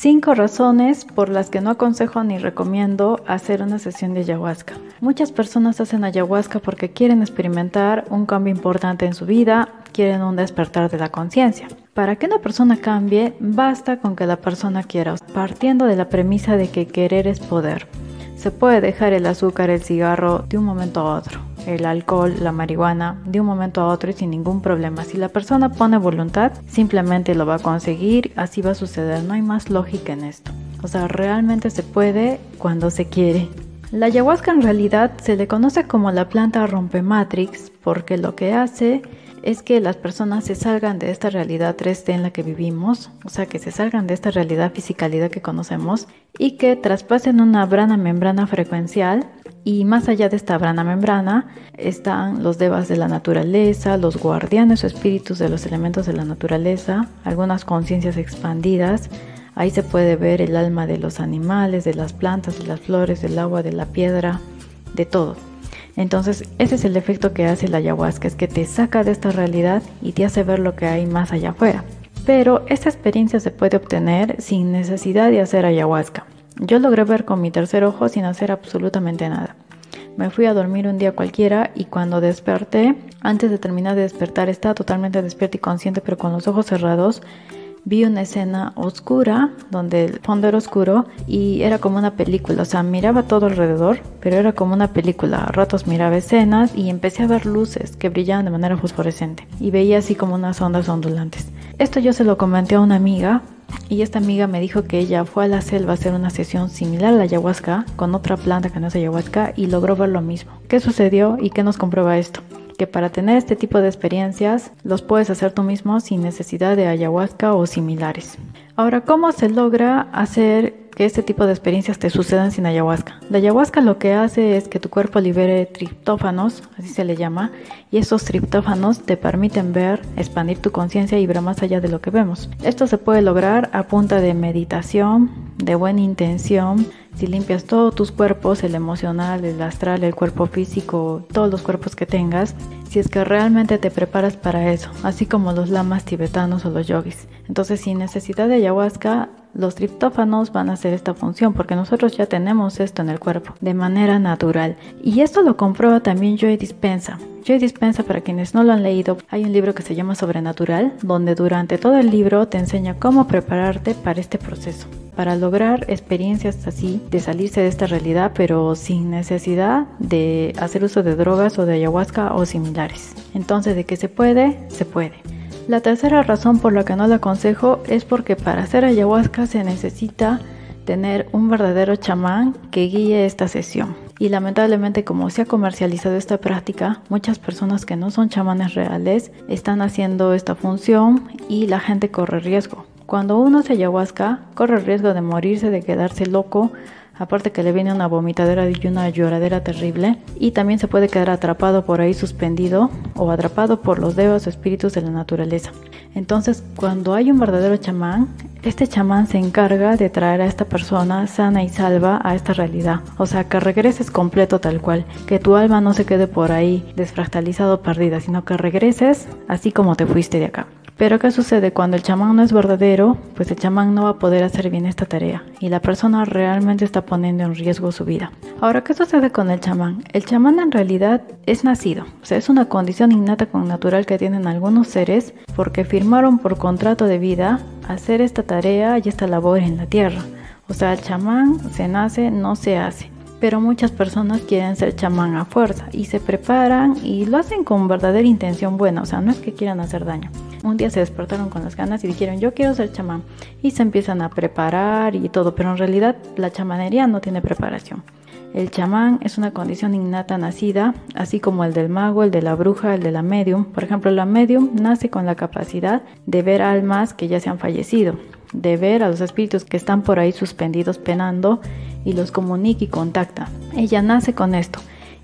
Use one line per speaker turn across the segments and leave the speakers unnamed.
Cinco razones por las que no aconsejo ni recomiendo hacer una sesión de ayahuasca. Muchas personas hacen ayahuasca porque quieren experimentar un cambio importante en su vida, quieren un despertar de la conciencia. Para que una persona cambie, basta con que la persona quiera, partiendo de la premisa de que querer es poder. Se puede dejar el azúcar, el cigarro de un momento a otro, el alcohol, la marihuana de un momento a otro y sin ningún problema. Si la persona pone voluntad, simplemente lo va a conseguir, así va a suceder. No hay más lógica en esto. O sea, realmente se puede cuando se quiere. La ayahuasca en realidad se le conoce como la planta rompematrix porque lo que hace es que las personas se salgan de esta realidad 3D en la que vivimos, o sea, que se salgan de esta realidad fisicalidad que conocemos y que traspasen una brana membrana frecuencial y más allá de esta brana membrana están los devas de la naturaleza, los guardianes o espíritus de los elementos de la naturaleza, algunas conciencias expandidas. Ahí se puede ver el alma de los animales, de las plantas, de las flores, del agua, de la piedra, de todo. Entonces, ese es el efecto que hace la ayahuasca, es que te saca de esta realidad y te hace ver lo que hay más allá afuera. Pero esta experiencia se puede obtener sin necesidad de hacer ayahuasca. Yo logré ver con mi tercer ojo sin hacer absolutamente nada. Me fui a dormir un día cualquiera y cuando desperté, antes de terminar de despertar, estaba totalmente despierta y consciente, pero con los ojos cerrados vi una escena oscura donde el fondo era oscuro y era como una película, o sea, miraba todo alrededor, pero era como una película. A ratos miraba escenas y empecé a ver luces que brillaban de manera fosforescente y veía así como unas ondas ondulantes. Esto yo se lo comenté a una amiga y esta amiga me dijo que ella fue a la selva a hacer una sesión similar a la ayahuasca con otra planta que no es ayahuasca y logró ver lo mismo. ¿Qué sucedió y qué nos comprueba esto? Que para tener este tipo de experiencias los puedes hacer tú mismo sin necesidad de ayahuasca o similares. Ahora, ¿cómo se logra hacer que este tipo de experiencias te sucedan sin ayahuasca? La ayahuasca lo que hace es que tu cuerpo libere triptófanos, así se le llama, y esos triptófanos te permiten ver, expandir tu conciencia y ver más allá de lo que vemos. Esto se puede lograr a punta de meditación, de buena intención, si limpias todos tus cuerpos, el emocional, el astral, el cuerpo físico, todos los cuerpos que tengas, si es que realmente te preparas para eso, así como los lamas tibetanos o los yogis. Entonces, sin necesidad de ayahuasca, los triptófanos van a hacer esta función porque nosotros ya tenemos esto en el cuerpo de manera natural. Y esto lo comprueba también Joy Dispensa. Joy Dispensa, para quienes no lo han leído, hay un libro que se llama Sobrenatural, donde durante todo el libro te enseña cómo prepararte para este proceso para lograr experiencias así, de salirse de esta realidad, pero sin necesidad de hacer uso de drogas o de ayahuasca o similares. Entonces, de que se puede, se puede. La tercera razón por la que no la aconsejo es porque para hacer ayahuasca se necesita tener un verdadero chamán que guíe esta sesión. Y lamentablemente como se ha comercializado esta práctica, muchas personas que no son chamanes reales están haciendo esta función y la gente corre riesgo. Cuando uno se ayahuasca, corre riesgo de morirse, de quedarse loco, aparte que le viene una vomitadera y una lloradera terrible, y también se puede quedar atrapado por ahí suspendido o atrapado por los dedos o espíritus de la naturaleza. Entonces, cuando hay un verdadero chamán, este chamán se encarga de traer a esta persona sana y salva a esta realidad. O sea, que regreses completo tal cual. Que tu alma no se quede por ahí desfractalizado perdida, sino que regreses así como te fuiste de acá. Pero ¿qué sucede? Cuando el chamán no es verdadero, pues el chamán no va a poder hacer bien esta tarea y la persona realmente está poniendo en riesgo su vida. Ahora, ¿qué sucede con el chamán? El chamán en realidad es nacido, o sea, es una condición innata con natural que tienen algunos seres porque firmaron por contrato de vida hacer esta tarea y esta labor en la tierra. O sea, el chamán se nace, no se hace pero muchas personas quieren ser chamán a fuerza y se preparan y lo hacen con verdadera intención buena, o sea, no es que quieran hacer daño. Un día se despertaron con las ganas y dijeron, yo quiero ser chamán. Y se empiezan a preparar y todo, pero en realidad la chamanería no tiene preparación. El chamán es una condición innata nacida, así como el del mago, el de la bruja, el de la medium. Por ejemplo, la medium nace con la capacidad de ver almas que ya se han fallecido, de ver a los espíritus que están por ahí suspendidos penando y los comunica y contacta. Ella nace con esto.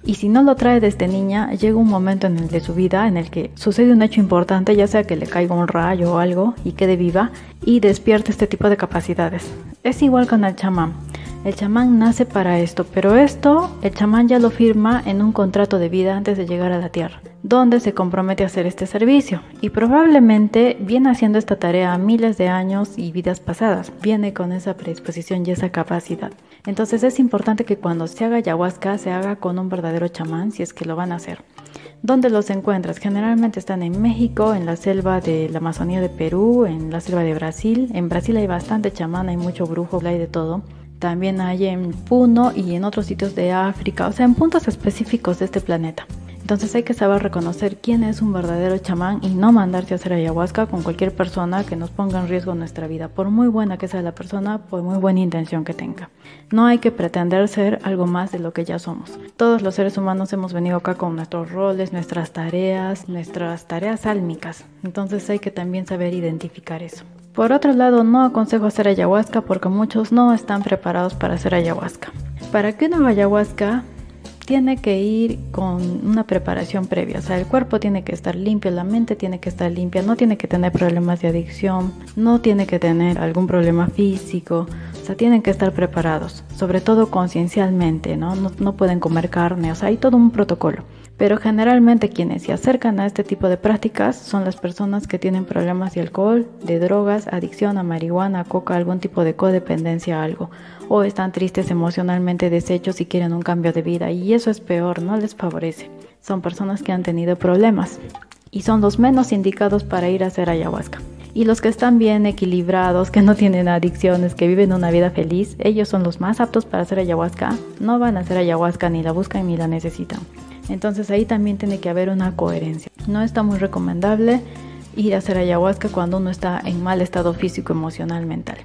Y si no lo trae desde niña, llega un momento en el de su vida en el que sucede un hecho importante, ya sea que le caiga un rayo o algo y quede viva y despierta este tipo de capacidades. Es igual con el chamán. El chamán nace para esto, pero esto el chamán ya lo firma en un contrato de vida antes de llegar a la tierra, donde se compromete a hacer este servicio. Y probablemente viene haciendo esta tarea miles de años y vidas pasadas, viene con esa predisposición y esa capacidad. Entonces es importante que cuando se haga ayahuasca se haga con un verdadero chamán si es que lo van a hacer. ¿Dónde los encuentras? Generalmente están en México, en la selva de la Amazonía de Perú, en la selva de Brasil. En Brasil hay bastante chamán, hay mucho brujo, hay de todo. También hay en Puno y en otros sitios de África, o sea, en puntos específicos de este planeta. Entonces hay que saber reconocer quién es un verdadero chamán y no mandarse a hacer ayahuasca con cualquier persona que nos ponga en riesgo nuestra vida, por muy buena que sea la persona, por muy buena intención que tenga. No hay que pretender ser algo más de lo que ya somos. Todos los seres humanos hemos venido acá con nuestros roles, nuestras tareas, nuestras tareas álmicas. Entonces hay que también saber identificar eso. Por otro lado, no aconsejo hacer ayahuasca porque muchos no están preparados para hacer ayahuasca. Para que haga ayahuasca, tiene que ir con una preparación previa. O sea, el cuerpo tiene que estar limpio, la mente tiene que estar limpia, no tiene que tener problemas de adicción, no tiene que tener algún problema físico. O sea, tienen que estar preparados, sobre todo conciencialmente, ¿no? ¿no? No pueden comer carne, o sea, hay todo un protocolo. Pero generalmente quienes se acercan a este tipo de prácticas son las personas que tienen problemas de alcohol, de drogas, adicción a marihuana, coca, algún tipo de codependencia a algo, o están tristes emocionalmente deshechos y quieren un cambio de vida y eso es peor, no les favorece. Son personas que han tenido problemas y son los menos indicados para ir a hacer ayahuasca. Y los que están bien equilibrados, que no tienen adicciones, que viven una vida feliz, ellos son los más aptos para hacer ayahuasca. No van a hacer ayahuasca ni la buscan ni la necesitan. Entonces ahí también tiene que haber una coherencia. No está muy recomendable ir a hacer ayahuasca cuando uno está en mal estado físico, emocional, mental.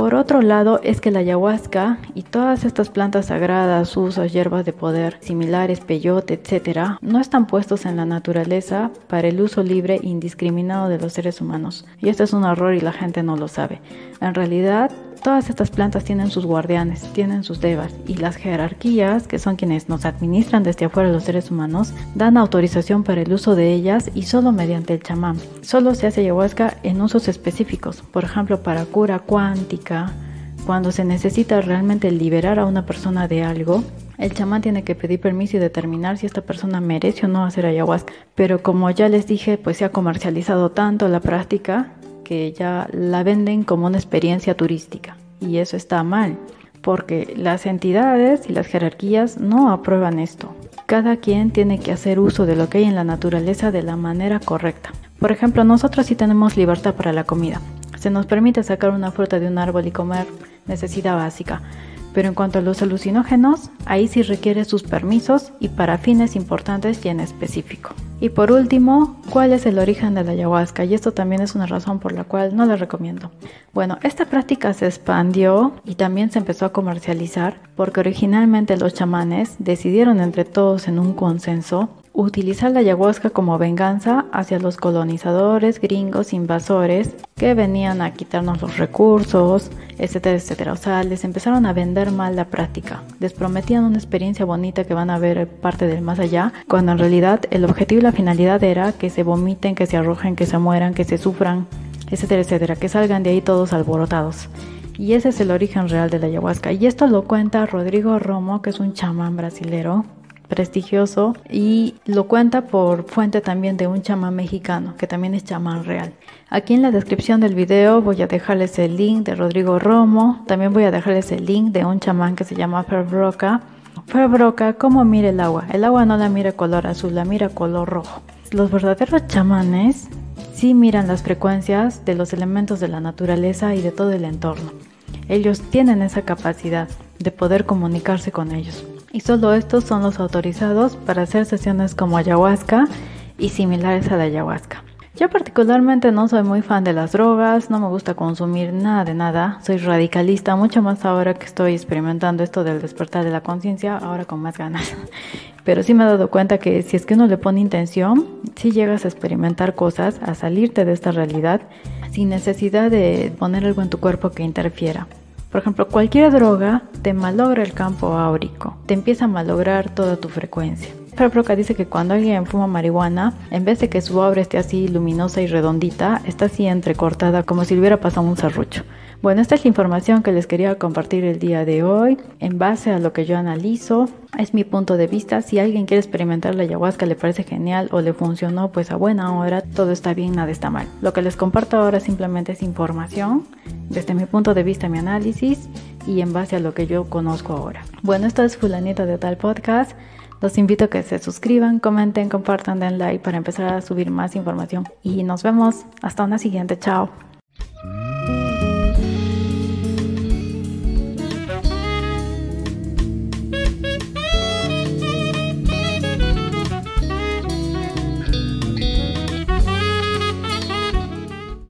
Por otro lado, es que la ayahuasca y todas estas plantas sagradas, usos, hierbas de poder, similares, peyote, etc., no están puestos en la naturaleza para el uso libre e indiscriminado de los seres humanos. Y esto es un error y la gente no lo sabe. En realidad, Todas estas plantas tienen sus guardianes, tienen sus devas y las jerarquías, que son quienes nos administran desde afuera los seres humanos, dan autorización para el uso de ellas y solo mediante el chamán. Solo se hace ayahuasca en usos específicos, por ejemplo para cura cuántica, cuando se necesita realmente liberar a una persona de algo, el chamán tiene que pedir permiso y determinar si esta persona merece o no hacer ayahuasca. Pero como ya les dije, pues se ha comercializado tanto la práctica que ya la venden como una experiencia turística y eso está mal porque las entidades y las jerarquías no aprueban esto. Cada quien tiene que hacer uso de lo que hay en la naturaleza de la manera correcta. Por ejemplo, nosotros sí tenemos libertad para la comida. Se nos permite sacar una fruta de un árbol y comer necesidad básica. Pero en cuanto a los alucinógenos, ahí sí requiere sus permisos y para fines importantes y en específico. Y por último, ¿cuál es el origen de la ayahuasca? Y esto también es una razón por la cual no la recomiendo. Bueno, esta práctica se expandió y también se empezó a comercializar porque originalmente los chamanes decidieron entre todos en un consenso utilizar la ayahuasca como venganza hacia los colonizadores gringos invasores que venían a quitarnos los recursos, etcétera, etcétera. O sea, les empezaron a vender mal la práctica. Les prometían una experiencia bonita que van a ver parte del más allá, cuando en realidad el objetivo y la finalidad era que se vomiten, que se arrojen, que se mueran, que se sufran, etcétera, etcétera, que salgan de ahí todos alborotados. Y ese es el origen real de la ayahuasca. Y esto lo cuenta Rodrigo Romo, que es un chamán brasilero, prestigioso y lo cuenta por fuente también de un chamán mexicano que también es chamán real. Aquí en la descripción del video voy a dejarles el link de Rodrigo Romo, también voy a dejarles el link de un chamán que se llama Ferbroca. Ferbroca, ¿cómo mira el agua? El agua no la mira color azul, la mira color rojo. Los verdaderos chamanes sí miran las frecuencias de los elementos de la naturaleza y de todo el entorno. Ellos tienen esa capacidad de poder comunicarse con ellos y solo estos son los autorizados para hacer sesiones como ayahuasca y similares a la ayahuasca. Yo particularmente no soy muy fan de las drogas, no me gusta consumir nada de nada, soy radicalista, mucho más ahora que estoy experimentando esto del despertar de la conciencia, ahora con más ganas. Pero sí me he dado cuenta que si es que uno le pone intención, si llegas a experimentar cosas, a salirte de esta realidad, sin necesidad de poner algo en tu cuerpo que interfiera. Por ejemplo, cualquier droga te malogra el campo áurico, te empieza a malograr toda tu frecuencia. Proca dice que cuando alguien fuma marihuana, en vez de que su obra esté así luminosa y redondita, está así entrecortada como si le hubiera pasado un serrucho. Bueno, esta es la información que les quería compartir el día de hoy. En base a lo que yo analizo, es mi punto de vista. Si alguien quiere experimentar la ayahuasca, le parece genial o le funcionó, pues a buena hora, todo está bien, nada está mal. Lo que les comparto ahora simplemente es información, desde mi punto de vista, mi análisis y en base a lo que yo conozco ahora. Bueno, esto es Fulanito de Tal Podcast. Los invito a que se suscriban, comenten, compartan, den like para empezar a subir más información. Y nos vemos hasta una siguiente. Chao.